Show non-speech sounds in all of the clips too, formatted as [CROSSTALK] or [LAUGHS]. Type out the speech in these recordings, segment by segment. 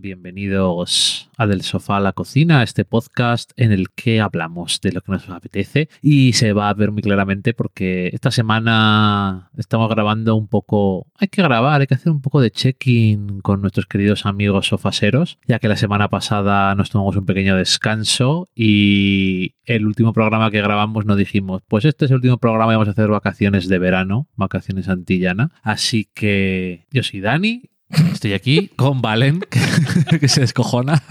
Bienvenidos a Del Sofá a la Cocina, este podcast en el que hablamos de lo que nos apetece. Y se va a ver muy claramente porque esta semana estamos grabando un poco, hay que grabar, hay que hacer un poco de check-in con nuestros queridos amigos sofaseros, ya que la semana pasada nos tomamos un pequeño descanso y el último programa que grabamos nos dijimos, pues este es el último programa y vamos a hacer vacaciones de verano, vacaciones antillana, así que yo soy Dani Estoy aquí con Valen, que, [LAUGHS] que se descojona.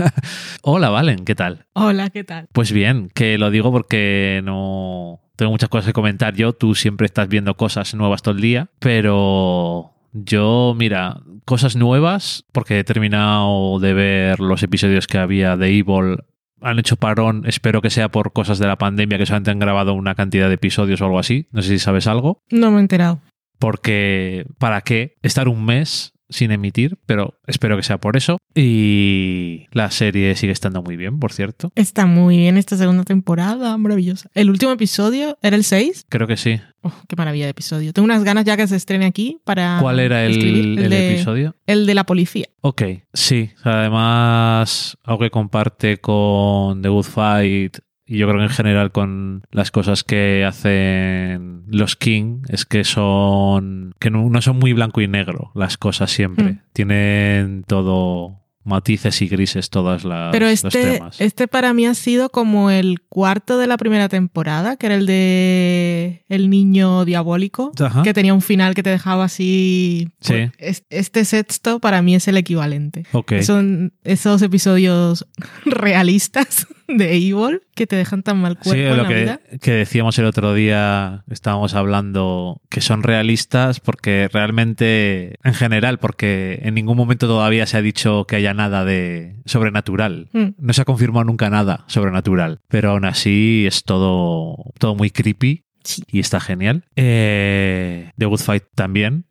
Hola, Valen, ¿qué tal? Hola, ¿qué tal? Pues bien, que lo digo porque no tengo muchas cosas que comentar yo. Tú siempre estás viendo cosas nuevas todo el día, pero yo, mira, cosas nuevas, porque he terminado de ver los episodios que había de Evil. Han hecho parón, espero que sea por cosas de la pandemia, que solamente han grabado una cantidad de episodios o algo así. No sé si sabes algo. No me he enterado. Porque, ¿para qué estar un mes sin emitir, pero espero que sea por eso. Y la serie sigue estando muy bien, por cierto. Está muy bien esta segunda temporada, maravillosa. ¿El último episodio era el 6? Creo que sí. Oh, qué maravilla de episodio. Tengo unas ganas ya que se estrene aquí para. ¿Cuál era el, el de- episodio? El de la policía. Ok, sí. Además, algo que comparte con The Good Fight y yo creo que en general con las cosas que hacen los King es que son que no, no son muy blanco y negro las cosas siempre. Mm. Tienen todo matices y grises todas las Pero los este, temas. este para mí ha sido como el cuarto de la primera temporada, que era el de El niño diabólico, Ajá. que tenía un final que te dejaba así. Sí. pues, es- Este sexto para mí es el equivalente. Son esos episodios [LAUGHS] realistas de Evil que te dejan tan mal cuerpo Sí, en lo la que, vida. que decíamos el otro día, estábamos hablando que son realistas porque realmente, en general, porque en ningún momento todavía se ha dicho que haya nada de sobrenatural. Mm. No se ha confirmado nunca nada sobrenatural, pero aún así es todo, todo muy creepy Sí. y está genial. Eh, The Good Fight también,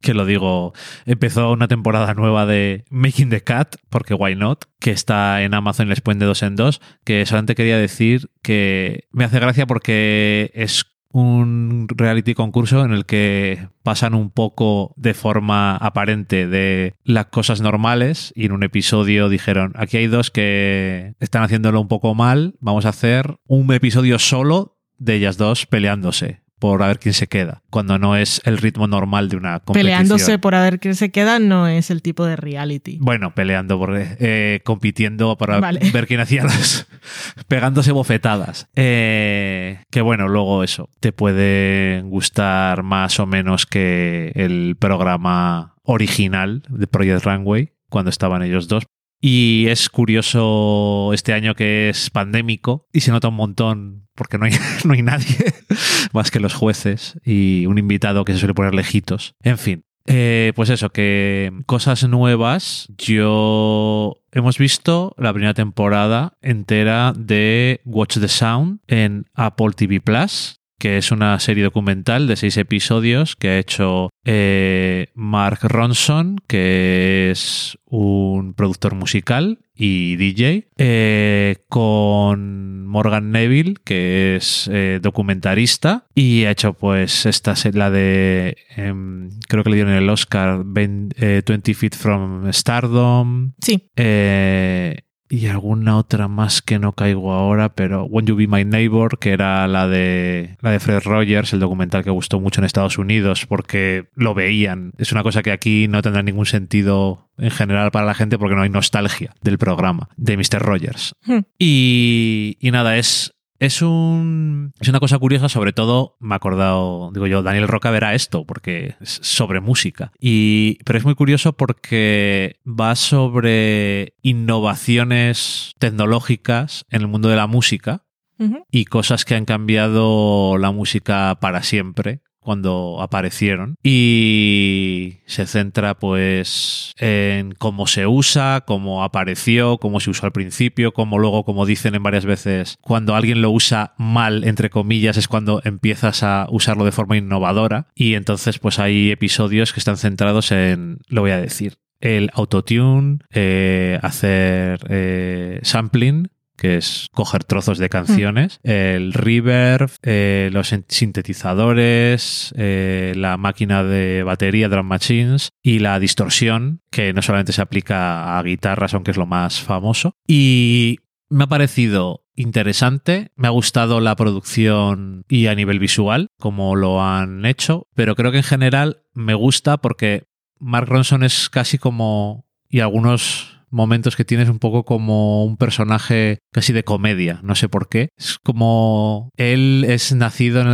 Que lo digo, empezó una temporada nueva de Making the Cat, porque why not, que está en Amazon y les ponen de dos en dos, que solamente quería decir que me hace gracia porque es un reality concurso en el que pasan un poco de forma aparente de las cosas normales y en un episodio dijeron, aquí hay dos que están haciéndolo un poco mal, vamos a hacer un episodio solo de ellas dos peleándose por a ver quién se queda, cuando no es el ritmo normal de una competición. Peleándose por a ver quién se queda no es el tipo de reality. Bueno, peleando, por, eh, compitiendo para Vale. [LAUGHS] ver quién hacía las. pegándose bofetadas. Eh, que bueno, luego eso. Te puede gustar más o menos que el programa original de Project Runway, cuando estaban ellos dos. Y es curioso este año que es pandémico y se nota un montón porque no hay, [LAUGHS] no hay nadie [LAUGHS] más que los jueces y un invitado que se suele poner lejitos. En fin, eh, pues eso, que cosas nuevas. Yo hemos visto la primera temporada entera de Watch the Sound en Apple TV Plus, que es una serie documental de seis episodios que ha hecho eh, Mark Ronson, que es un productor musical y DJ, eh, con Morgan Neville, que es eh, documentarista, y ha hecho pues esta la de, em, creo que le dieron el Oscar, 20, eh, 20 Feet from Stardom, Sí. Y alguna otra más que no caigo ahora, pero Won't You Be My Neighbor, que era la de la de Fred Rogers, el documental que gustó mucho en Estados Unidos porque lo veían. Es una cosa que aquí no tendrá ningún sentido en general para la gente porque no hay nostalgia del programa de Mr. Rogers. Hmm. Y, y nada, es es, un, es una cosa curiosa, sobre todo me he acordado, digo yo, Daniel Roca verá esto, porque es sobre música. Y, pero es muy curioso porque va sobre innovaciones tecnológicas en el mundo de la música y cosas que han cambiado la música para siempre cuando aparecieron. Y se centra pues en cómo se usa, cómo apareció, cómo se usó al principio, cómo luego, como dicen en varias veces, cuando alguien lo usa mal, entre comillas, es cuando empiezas a usarlo de forma innovadora. Y entonces pues hay episodios que están centrados en, lo voy a decir, el autotune, eh, hacer eh, sampling que es coger trozos de canciones, el reverb, eh, los sintetizadores, eh, la máquina de batería, drum machines y la distorsión, que no solamente se aplica a guitarras, aunque es lo más famoso. Y me ha parecido interesante, me ha gustado la producción y a nivel visual, como lo han hecho, pero creo que en general me gusta porque Mark Ronson es casi como, y algunos momentos que tienes un poco como un personaje casi de comedia, no sé por qué. Es como él es nacido en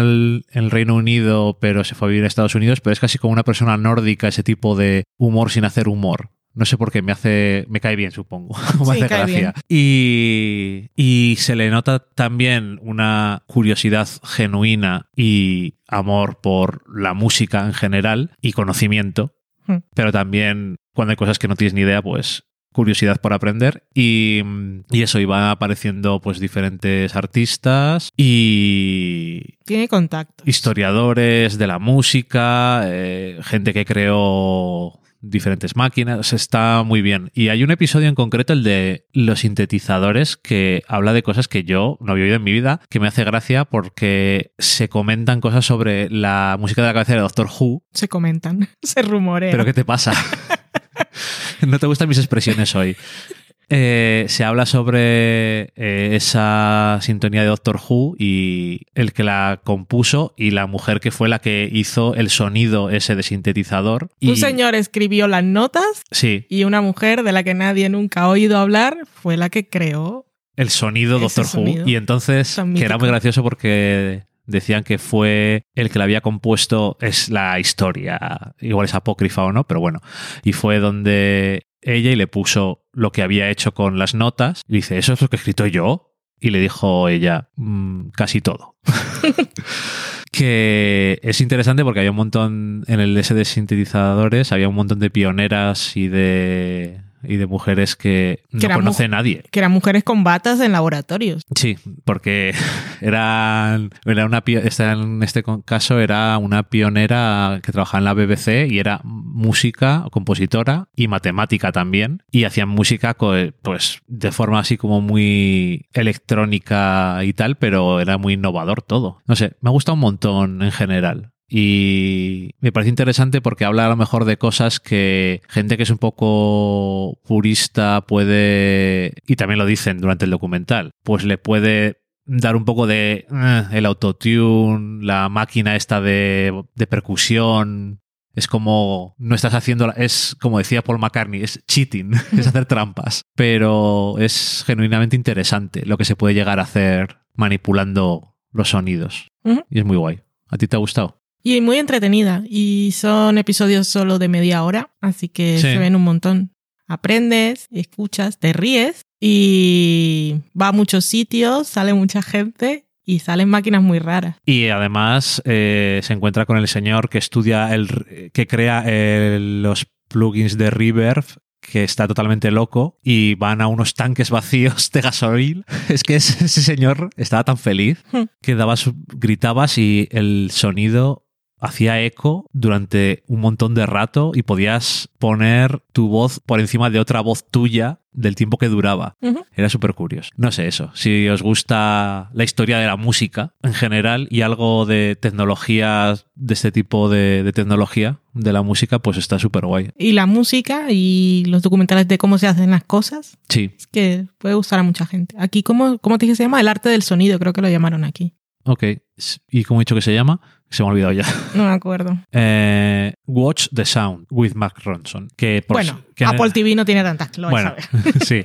el, Reino Unido, pero se fue a vivir a Estados Unidos, pero es casi como una persona nórdica, ese tipo de humor sin hacer humor. No sé por qué, me hace. me cae bien, supongo. [LAUGHS] me hace gracia. Y, y se le nota también una curiosidad genuina y amor por la música en general y conocimiento. Hmm. Pero también cuando hay cosas que no tienes ni idea, pues curiosidad por aprender y, y, eso iba apareciendo pues diferentes artistas y tiene contacto historiadores de la música eh, gente que creó diferentes máquinas, está muy bien. Y hay un episodio en concreto, el de los sintetizadores, que habla de cosas que yo no había oído en mi vida, que me hace gracia porque se comentan cosas sobre la música de la cabecera de Doctor Who. Se comentan, [LAUGHS] se rumorea. ¿Pero qué te pasa? [LAUGHS] [LAUGHS] no te gustan mis expresiones hoy. Eh, se habla sobre eh, esa sintonía de Doctor Who y el que la compuso y la mujer que fue la que hizo el sonido ese de sintetizador. Un señor escribió las notas sí. y una mujer de la que nadie nunca ha oído hablar fue la que creó el sonido Doctor Who. Y entonces, que era muy gracioso porque decían que fue el que la había compuesto, es la historia, igual es apócrifa o no, pero bueno, y fue donde ella y le puso lo que había hecho con las notas. Y dice, ¿eso es lo que he escrito yo? Y le dijo ella, mm, casi todo. [LAUGHS] que es interesante porque había un montón en el S de sintetizadores, había un montón de pioneras y de y de mujeres que, no conoce nadie. Que eran mujeres con batas en laboratorios. Sí, porque [LAUGHS] eran, era una, en este caso era una pionera que trabajaba en la BBC y era música, compositora y matemática también. Y hacían música pues de forma así como muy electrónica y tal, pero era muy innovador todo. No sé, me ha gustado un montón en general. Y me parece interesante porque habla a lo mejor de cosas que gente que es un poco purista puede, y también lo dicen durante el documental, pues le puede dar un poco de eh, el autotune, la máquina esta de, de percusión, es como no estás haciendo, es como decía Paul McCartney, es cheating, [LAUGHS] es hacer trampas, pero es genuinamente interesante lo que se puede llegar a hacer manipulando los sonidos. Y es muy guay. ¿A ti te ha gustado? Y muy entretenida. Y son episodios solo de media hora, así que se ven un montón. Aprendes, escuchas, te ríes y va a muchos sitios, sale mucha gente y salen máquinas muy raras. Y además eh, se encuentra con el señor que estudia, el, que crea los plugins de Reverb que está totalmente loco y van a unos tanques vacíos de gasoil. [LAUGHS] Es que ese, señor estaba tan feliz hmm. que daba gritabas y el sonido hacía eco durante un montón de rato y podías poner tu voz por encima de otra voz tuya del tiempo que duraba. Era súper curioso. No sé eso. Si os gusta la historia de la música en general y algo de tecnología, de este tipo de, tecnología de la música, pues está súper guay. Y la música y los documentales de cómo se hacen las cosas. Sí. Es que puede gustar a mucha gente. Aquí, ¿cómo, cómo te dije se llama? El arte del sonido, creo que lo llamaron aquí. Ok. ¿Y cómo he dicho que se llama? Se me ha olvidado ya. [LAUGHS] No me acuerdo. Eh, Watch the Sound with Mark Ronson. Que bueno, Apple TV no tiene tantas, lo Bueno, [LAUGHS] sí.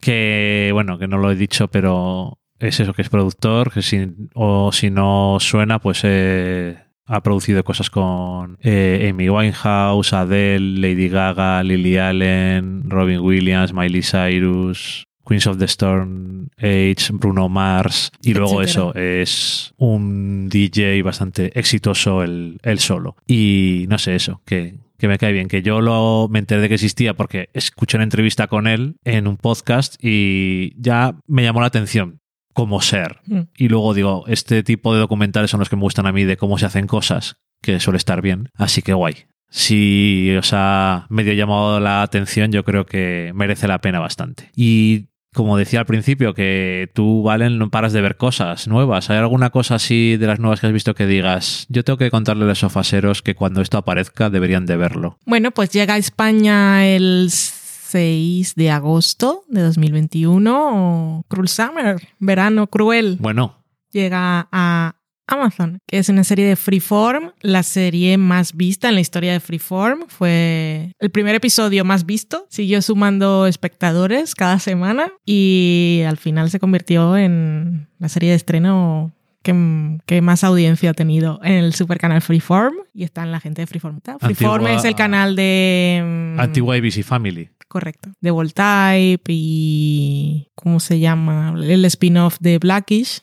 Que, bueno, que no lo he dicho, pero es eso, que es productor, que si, o si no suena, pues eh, ha producido cosas con eh, Amy Winehouse, Adele, Lady Gaga, Lily Allen, Robin Williams, Miley Cyrus, Queens of the Storm Age, Bruno Mars, y luego eso, es un DJ bastante exitoso el, solo. Y no sé, eso, que, me cae bien, que yo lo, me enteré de que existía porque escuché una entrevista con él en un podcast y ya me llamó la atención como ser. Mm. Y luego digo, este tipo de documentales son los que me gustan a mí de cómo se hacen cosas, que suele estar bien. Así que guay. Si os ha medio llamado la atención, yo creo que merece la pena bastante. Y como decía al principio, que tú, Valen, no paras de ver cosas nuevas. ¿Hay alguna cosa así de las nuevas que has visto que digas, yo tengo que contarle a los sofaseros que cuando esto aparezca deberían de verlo? Bueno, pues llega a España el 6 de agosto de 2021, Cruel Summer, verano cruel. Bueno. Llega a Amazon, que es una serie de Freeform, la serie más vista en la historia de Freeform. Fue el primer episodio más visto, siguió sumando espectadores cada semana y al final se convirtió en la serie de estreno que, más audiencia ha tenido en el super canal Freeform y está en la gente de Freeform. Freeform es el canal de... Mm, Antigua ABC Family. Correcto. De Voltype y... ¿Cómo se llama? El spin-off de Blackish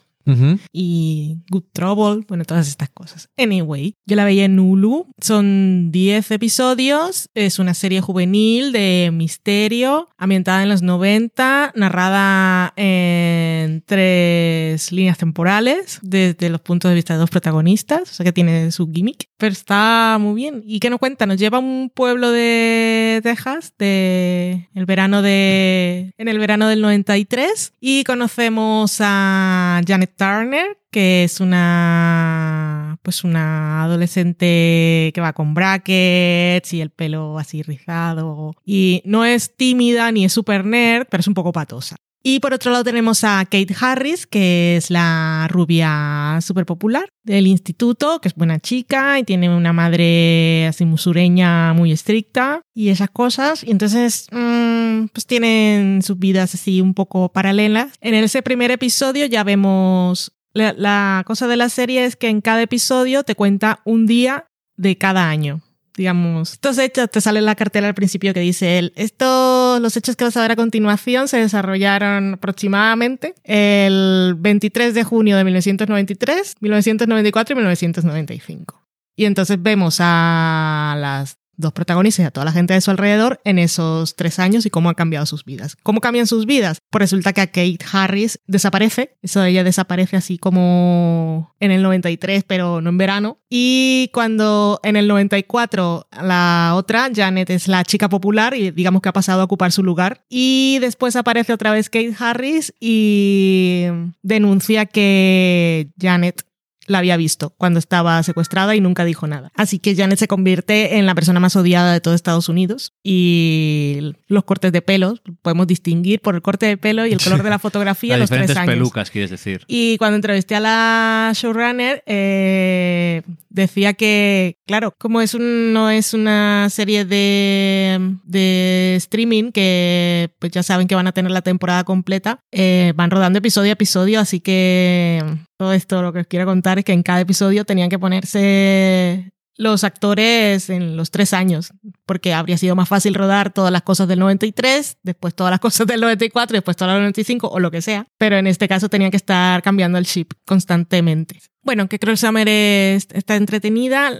y Good Trouble, bueno, todas estas cosas. Anyway, yo la veía en Hulu, son 10 episodios, es una serie juvenil de misterio, ambientada en los 90, narrada en tres líneas temporales, desde los puntos de vista de dos protagonistas, o sea que tiene su gimmick, pero está muy bien. ¿Y qué nos cuenta? Nos lleva a un pueblo de Texas, de el verano de, en el verano del 93, y conocemos a Janet Turner, que es una pues una adolescente que va con brackets y el pelo así rizado y no es tímida ni es super nerd, pero es un poco patosa. Y por otro lado tenemos a Kate Harris, que es la rubia súper popular del instituto, que es buena chica y tiene una madre así musureña muy estricta y esas cosas. Y entonces, mm, pues tienen sus vidas así un poco paralelas. En ese primer episodio ya vemos la, la cosa de la serie es que en cada episodio te cuenta un día de cada año digamos, estos hechos, te sale la cartela al principio que dice él, estos, los hechos que vas a ver a continuación se desarrollaron aproximadamente el 23 de junio de 1993, 1994 y 1995. Y entonces vemos a las dos protagonistas y a toda la gente de su alrededor en esos tres años y cómo han cambiado sus vidas. ¿Cómo cambian sus vidas? Pues resulta que a Kate Harris desaparece, eso ella desaparece así como en el 93, pero no en verano. Y cuando en el 94 la otra, Janet, es la chica popular y digamos que ha pasado a ocupar su lugar. Y después aparece otra vez Kate Harris y denuncia que Janet la había visto cuando estaba secuestrada y nunca dijo nada. Así que Janet se convierte en la persona más odiada de todo Estados Unidos y los cortes de pelo, podemos distinguir por el corte de pelo y el color de la [LAUGHS] fotografía los tres años. pelucas, quieres decir. Y cuando entrevisté a la showrunner, eh, decía que, claro, como es no es una serie de, de streaming que pues ya saben que van a tener la temporada completa, eh, van rodando episodio a episodio, así que todo esto lo que os quiero contar es que en cada episodio tenían que ponerse los actores en los tres años, porque habría sido más fácil rodar todas las cosas del 93, después todas las [LAUGHS] cosas del 94, después todas las del 95 o lo que sea, pero en este caso tenían que estar cambiando el chip constantemente. Bueno, que Cruel Summer está entretenida,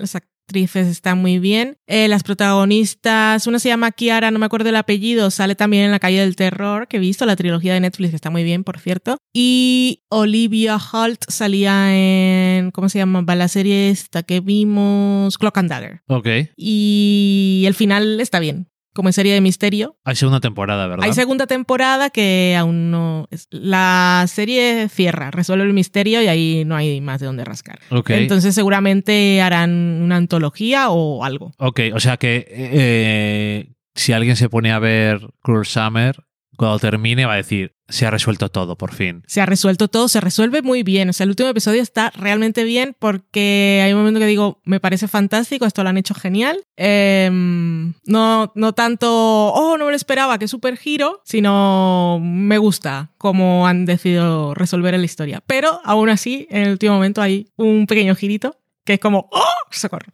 actrices están muy bien. Eh, las protagonistas, una se llama Kiara, no me acuerdo el apellido, sale también en La calle del terror, que he visto, la trilogía de Netflix, que está muy bien, por cierto. Y Olivia Holt salía en, ¿cómo se llama? La serie esta que vimos, Clock and Dagger. Ok. Y el final está bien como en serie de misterio. Hay segunda temporada, ¿verdad? Hay segunda temporada que aún no... La serie cierra, resuelve el misterio y ahí no hay más de dónde rascar. Entonces seguramente harán una antología o algo. Ok, o sea que eh, si alguien se pone a ver Cruel Summer, cuando termine va a decir, se ha resuelto todo, por fin. Se ha resuelto todo, se resuelve muy bien. O sea, el último episodio está realmente bien porque hay un momento que digo, me parece fantástico, esto lo han hecho genial. Em, no, no tanto, oh, no me lo esperaba, qué super giro, sino me gusta cómo han decidido resolver la historia. Pero aún así, en el último momento hay un pequeño girito que es como, oh, socorro,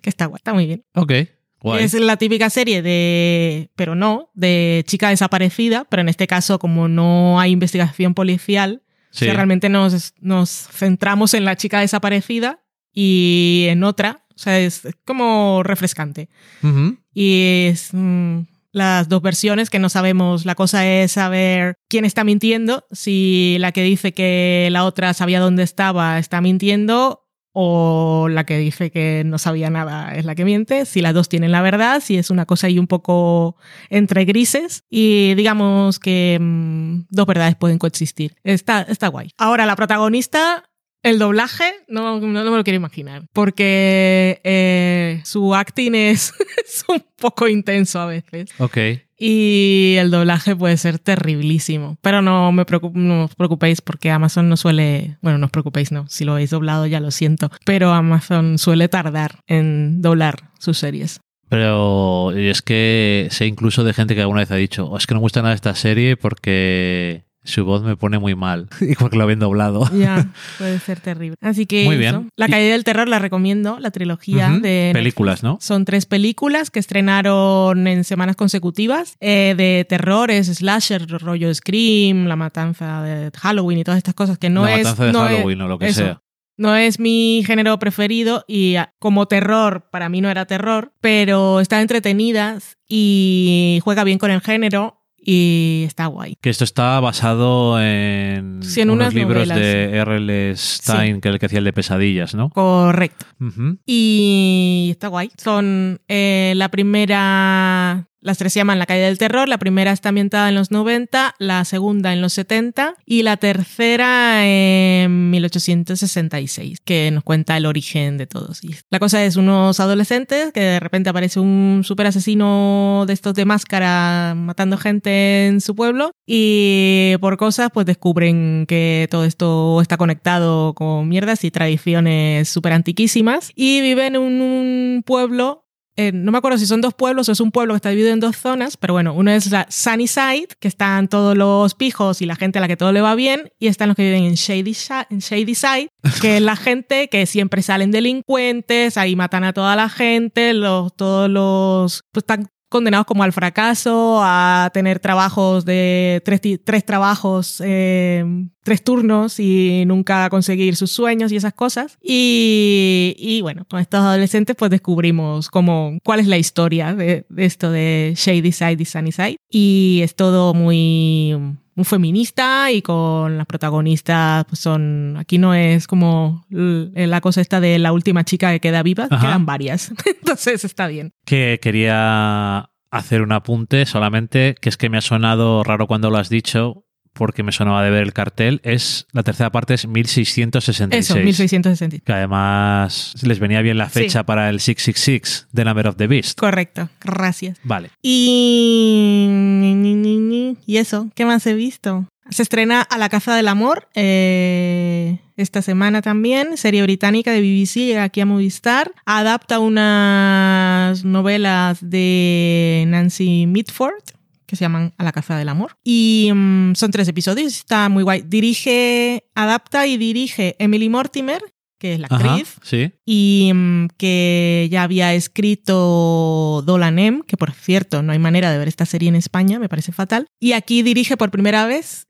que está guay, está muy bien. Ok. Es la típica serie de, pero no, de chica desaparecida, pero en este caso como no hay investigación policial, realmente nos, nos centramos en la chica desaparecida y en otra, o sea, es como refrescante. Y es mm, las dos versiones que no sabemos, la cosa es saber quién está mintiendo, si la que dice que la otra sabía dónde estaba está mintiendo o la que dice que no sabía nada es la que miente, si las dos tienen la verdad, si es una cosa ahí un poco entre grises y digamos que mm, dos verdades pueden coexistir. Está, está guay. Ahora, la protagonista el doblaje no, no, me lo quiero imaginar, porque eh, su acting es, [LAUGHS] es, un poco intenso a veces. Ok. Y el doblaje puede ser terriblísimo. Pero no, me no os preocupéis porque Amazon no suele... Bueno, no os preocupéis, no. Si lo habéis doblado ya lo siento. Pero Amazon suele tardar en doblar sus series. Pero es que sé incluso de gente que alguna vez ha dicho, oh, es que no me gusta nada esta serie porque su voz me pone muy mal, [LAUGHS] igual que lo habían doblado. Ya, puede [LAUGHS] ser terrible. Así que muy bien. La calle del terror la recomiendo, la trilogía de películas, ¿no? Son tres películas que estrenaron en semanas consecutivas eh, de terrores, slasher, rollo Scream, la matanza de Halloween y todas estas cosas que no la es matanza de Halloween o lo que sea. No es mi género preferido y ah, como terror, para mí no era terror, pero está entretenidas y juega bien con el género y está guay. Que esto está basado en, unos libros de R.L. Stein, que es el que hacía el de pesadillas, ¿no? Correcto. Y está guay. Son eh, la primera las tres se llaman La calle del terror, la primera está ambientada en los 90, la segunda en los 70 y la tercera en 1866, que nos cuenta el origen de todos. la cosa es unos adolescentes que de repente aparece un super asesino de estos de máscara matando gente en su pueblo y por cosas pues descubren que todo esto está conectado con mierdas y tradiciones súper antiquísimas y viven en un pueblo no me acuerdo si son dos pueblos o es un pueblo que está dividido en dos zonas, pero bueno, uno es la Sunny Side, que están todos los pijos y la gente a la que todo le va bien, y están los que viven en Shady, Side, que es la gente que siempre salen delincuentes, ahí matan a toda la gente, los, todos los... Pues están condenados como al fracaso, a tener trabajos de tres, tres trabajos, eh, tres turnos y nunca conseguir sus sueños y esas cosas. Y, y, bueno, con estos adolescentes pues descubrimos cómo, cuál es la historia de, esto de Shady Side y Sunny Side. Y es todo muy muy feminista y con las protagonistas pues son aquí no es como la cosa esta de la última chica que queda viva quedan varias. [LAUGHS] Entonces está bien. Que quería hacer un apunte solamente que es que me ha sonado raro cuando lo has dicho porque me sonaba de ver el cartel, es la tercera parte es 1666. Eso, 1666. Que además les venía bien la fecha para el 666, The Number of the Beast. Correcto, gracias. Vale. Y... ¿Y eso? ¿Qué más he visto? Se estrena A la caza del amor eh, esta semana también, serie británica de BBC, llega aquí a Movistar. Adapta unas novelas de Nancy Mitford, que se llaman A la caza del amor. Y mm, son tres episodios, está muy guay. Dirige, adapta y dirige Emily Mortimer, que es la actriz, sí. y mm, que ya había escrito Dolan M, que por cierto no hay manera de ver esta serie en España, me parece fatal. Y aquí dirige por primera vez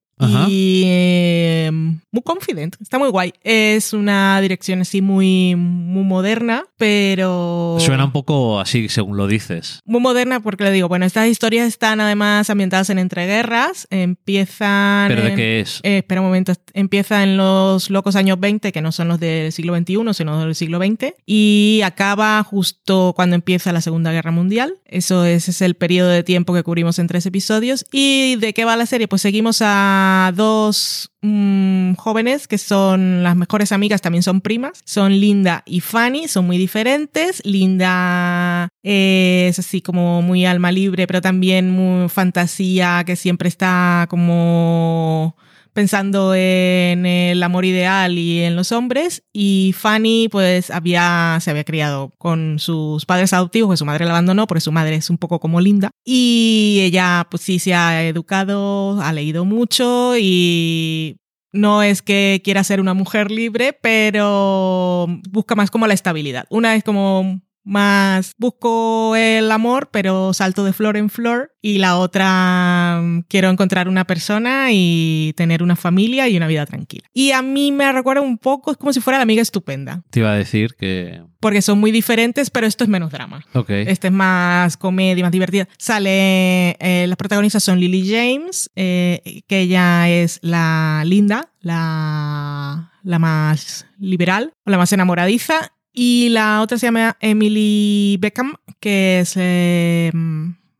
y eh, muy confident, está muy guay. Es una dirección así muy, muy moderna, pero... Suena un poco así, según lo dices. Muy moderna porque le digo, bueno, estas historias están además ambientadas en entreguerras, empiezan... ¿Pero de qué es? Eh, espera un momento, empieza en los locos años 20, que no son los del siglo XXI, sino del siglo XX, y acaba justo cuando empieza la Segunda Guerra Mundial. Eso es, es el periodo de tiempo que cubrimos en tres episodios. ¿Y de qué va la serie? Pues seguimos a dos mm, jóvenes que son las mejores amigas, también son primas. Son Linda y Fanny, son muy diferentes. Linda es así como muy alma libre, pero también muy fantasía, que siempre está como pensando en el amor ideal y en los hombres. Y Fanny, pues, había, se había criado con sus padres adoptivos, que su madre la abandonó, porque su madre es un poco como linda. Y ella, pues sí, se ha educado, ha leído mucho y no es que quiera ser una mujer libre, pero busca más como la estabilidad. Una es como más busco el amor, pero salto de flor en flor. Y la otra, mm, quiero encontrar una persona y tener una familia y una vida tranquila. Y a mí me recuerda un poco, es como si fuera la amiga estupenda. Te iba a decir que... Porque son muy diferentes, pero esto es menos drama. Ok. Este es más comedia, más divertida. Sale, eh, las protagonistas son Lily James, eh, que ella es la linda, la, la más liberal, la más enamoradiza, y la otra se llama Emily Beckham, que es eh,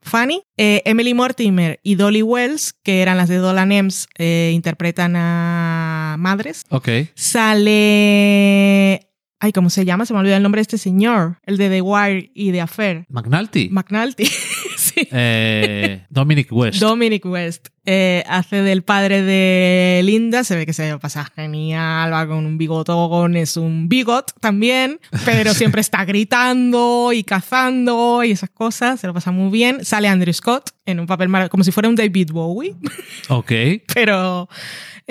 Fanny. Eh, Emily Mortimer y Dolly Wells, que eran las de Dolan Ems, eh, interpretan a madres. Ok. Sale. Ay, ¿cómo se llama? Se me olvidó el nombre de este señor. El de The Wire y The Affair. McNulty. McNulty. [LAUGHS] Eh, Dominic West. Dominic West eh, hace del padre de Linda, se ve que se pasa genial, va con un bigotón, es un bigot también, pero siempre está gritando y cazando y esas cosas, se lo pasa muy bien. Sale Andrew Scott en un papel como si fuera un David Bowie, Ok. [LAUGHS] pero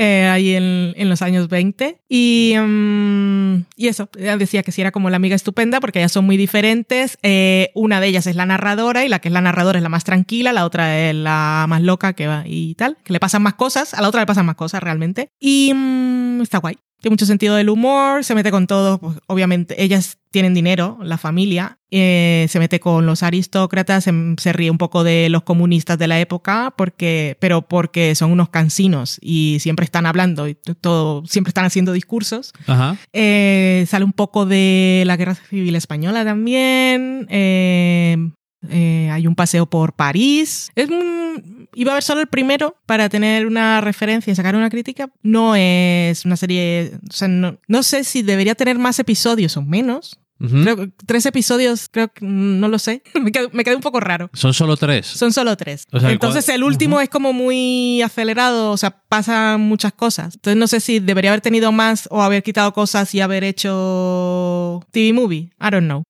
eh, ahí en, en los años 20. Y, mm, y eso, decía que sí era como la amiga estupenda porque ellas son muy diferentes. Eh, una de ellas es la narradora y la que es la narradora es la más tranquila, la otra es la más loca que va y tal, que le pasan más cosas, a la otra le pasan más cosas realmente. Y mm, está guay. Tiene mucho sentido del humor, se mete con todo, pues, obviamente ellas tienen dinero, la familia, eh, se mete con los aristócratas, se, se ríe un poco de los comunistas de la época, porque, pero porque son unos cansinos y siempre están hablando y todo, siempre están haciendo discursos. Ajá. Eh, sale un poco de la Guerra Civil Española también. eh, eh, hay un paseo por París. Es un- iba a ver solo el primero para tener una referencia y sacar una crítica. No es una serie. O sea, no, no sé si debería tener más episodios o menos. Creo que tres episodios, creo que no lo sé. [LAUGHS] me, quedé, me quedé un poco raro. Son solo tres. Son solo tres. O sea, Entonces ¿cuál- el último es como muy acelerado, o sea, pasan muchas cosas. Entonces no sé si debería haber tenido más o haber quitado cosas y haber hecho TV movie. I don't know.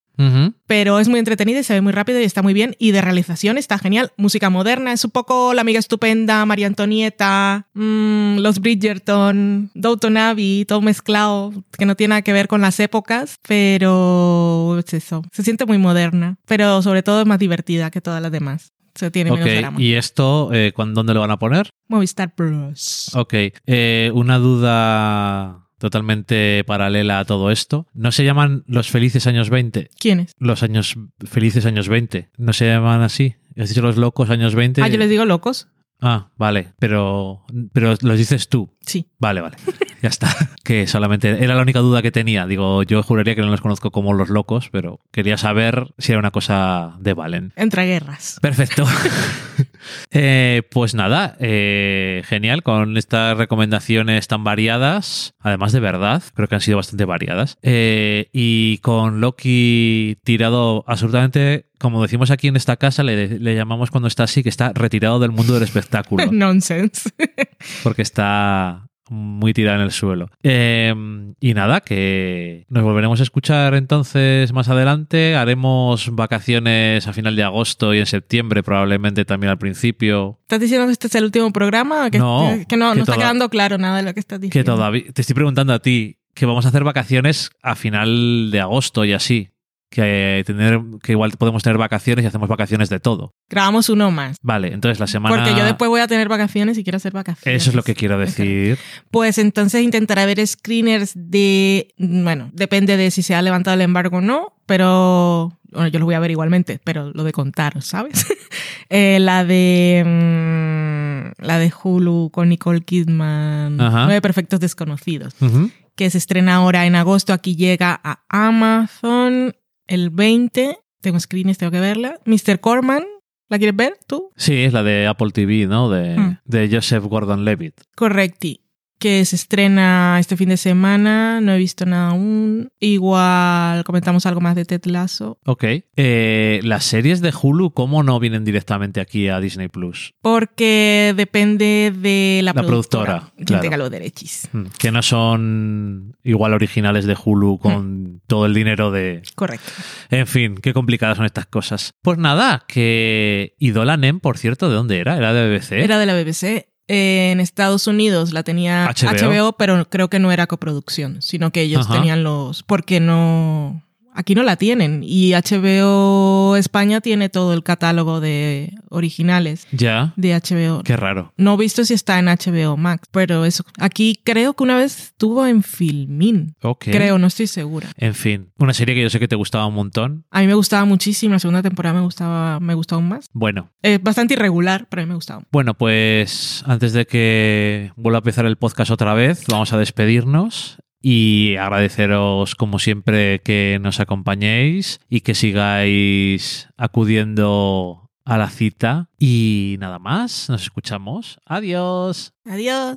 Pero es muy entretenida y se ve muy rápido y está muy bien. Y de realización está genial. Música moderna, es un poco La Amiga Estupenda, María Antonieta, mm, Los Bridgerton, Downton Abbey, todo mezclado, que no tiene nada que ver con las épocas, pero es eso. Se siente muy moderna, pero sobre todo es más divertida que todas las demás. Se tiene menos Ok, drama. ¿y esto eh, cuándo- dónde lo van a poner? Movistar Plus. Ok, eh, una duda totalmente paralela a todo esto. ¿No se llaman los felices años 20? ¿Quién es? Los años felices años 20. ¿No se llaman así? ¿Has dicho los locos años 20? Ah, yo les digo locos. Ah, vale, pero, pero los dices tú. Sí. Vale, vale. Ya está. [LAUGHS] Que solamente era la única duda que tenía. Digo, yo juraría que no los conozco como los locos, pero quería saber si era una cosa de Valen. Entre guerras. Perfecto. [LAUGHS] Eh, pues nada, eh, genial con estas recomendaciones tan variadas, además de verdad, creo que han sido bastante variadas. Eh, y con Loki tirado absolutamente, como decimos aquí en esta casa, le, le llamamos cuando está así, que está retirado del mundo del espectáculo, [LAUGHS] Nonsense. porque está muy tirado en el suelo. Eh, y nada, que nos volveremos a escuchar entonces más adelante. Haremos vacaciones a final de agosto y en septiembre, probablemente también al principio. ¿Estás diciendo que este es el último programa? Que, No, que no, que no está quedando claro nada de lo que estás Que diciendo. todavía te estoy preguntando a ti que vamos a hacer vacaciones a final de agosto y así. Que, tener, que igual podemos tener vacaciones y hacemos vacaciones de todo. Grabamos uno más. Vale, entonces la semana. Porque yo después voy a tener vacaciones y quiero hacer vacaciones. Eso es lo que quiero decir. Pues entonces intentaré ver screeners de. Bueno, depende de si se ha levantado el embargo o no, pero. Bueno, yo los voy a ver igualmente, pero lo de contar, ¿sabes? [LAUGHS] Eh, la de. mm, la de Hulu con Nicole Kidman. Ajá. Nueve Perfectos Desconocidos. Que se estrena ahora en agosto. Aquí llega a Amazon el 20. Tengo screeners, tengo que verla. Mr. Corman. ¿La quieres ver tú? Sí, es la de Apple TV, ¿no? De, Hmm. de Joseph Gordon Levitt. Correcti. Que se estrena este fin de semana. No he visto nada aún. Igual comentamos algo más de Ted Lasso. Ok. Eh, las series de Hulu, ¿cómo no vienen directamente aquí a Disney Plus? Porque depende de la, La productora, Quien claro. tenga los derechos. Hmm. Que no son igual originales de Hulu con todo el dinero de, Correcto. En fin, qué complicadas son estas cosas. Pues nada, que Idola Nem, por cierto, ¿de dónde era? ¿Era de BBC? Era de la BBC. En Estados Unidos la tenía HBO. HBO, pero creo que no era coproducción, sino que ellos Ajá. tenían los... Porque no... aquí no la tienen. Y HBO España tiene todo el catálogo de originales ya. de HBO. Qué raro. No he visto si está en HBO Max, pero eso. Aquí creo que una vez estuvo en Filmin. Ok. Creo, no estoy segura. En fin, una serie que yo sé que te gustaba un montón. A mí me gustaba muchísimo, la segunda temporada me gustaba, me gustó aún más. Bueno, Es bastante irregular, pero a mí me gustaba. Bueno, pues antes de que vuelva a empezar el podcast otra vez, vamos a despedirnos y agradeceros como siempre que nos acompañéis y que sigáis acudiendo a la cita. Y nada más, nos escuchamos. Adiós. Adiós.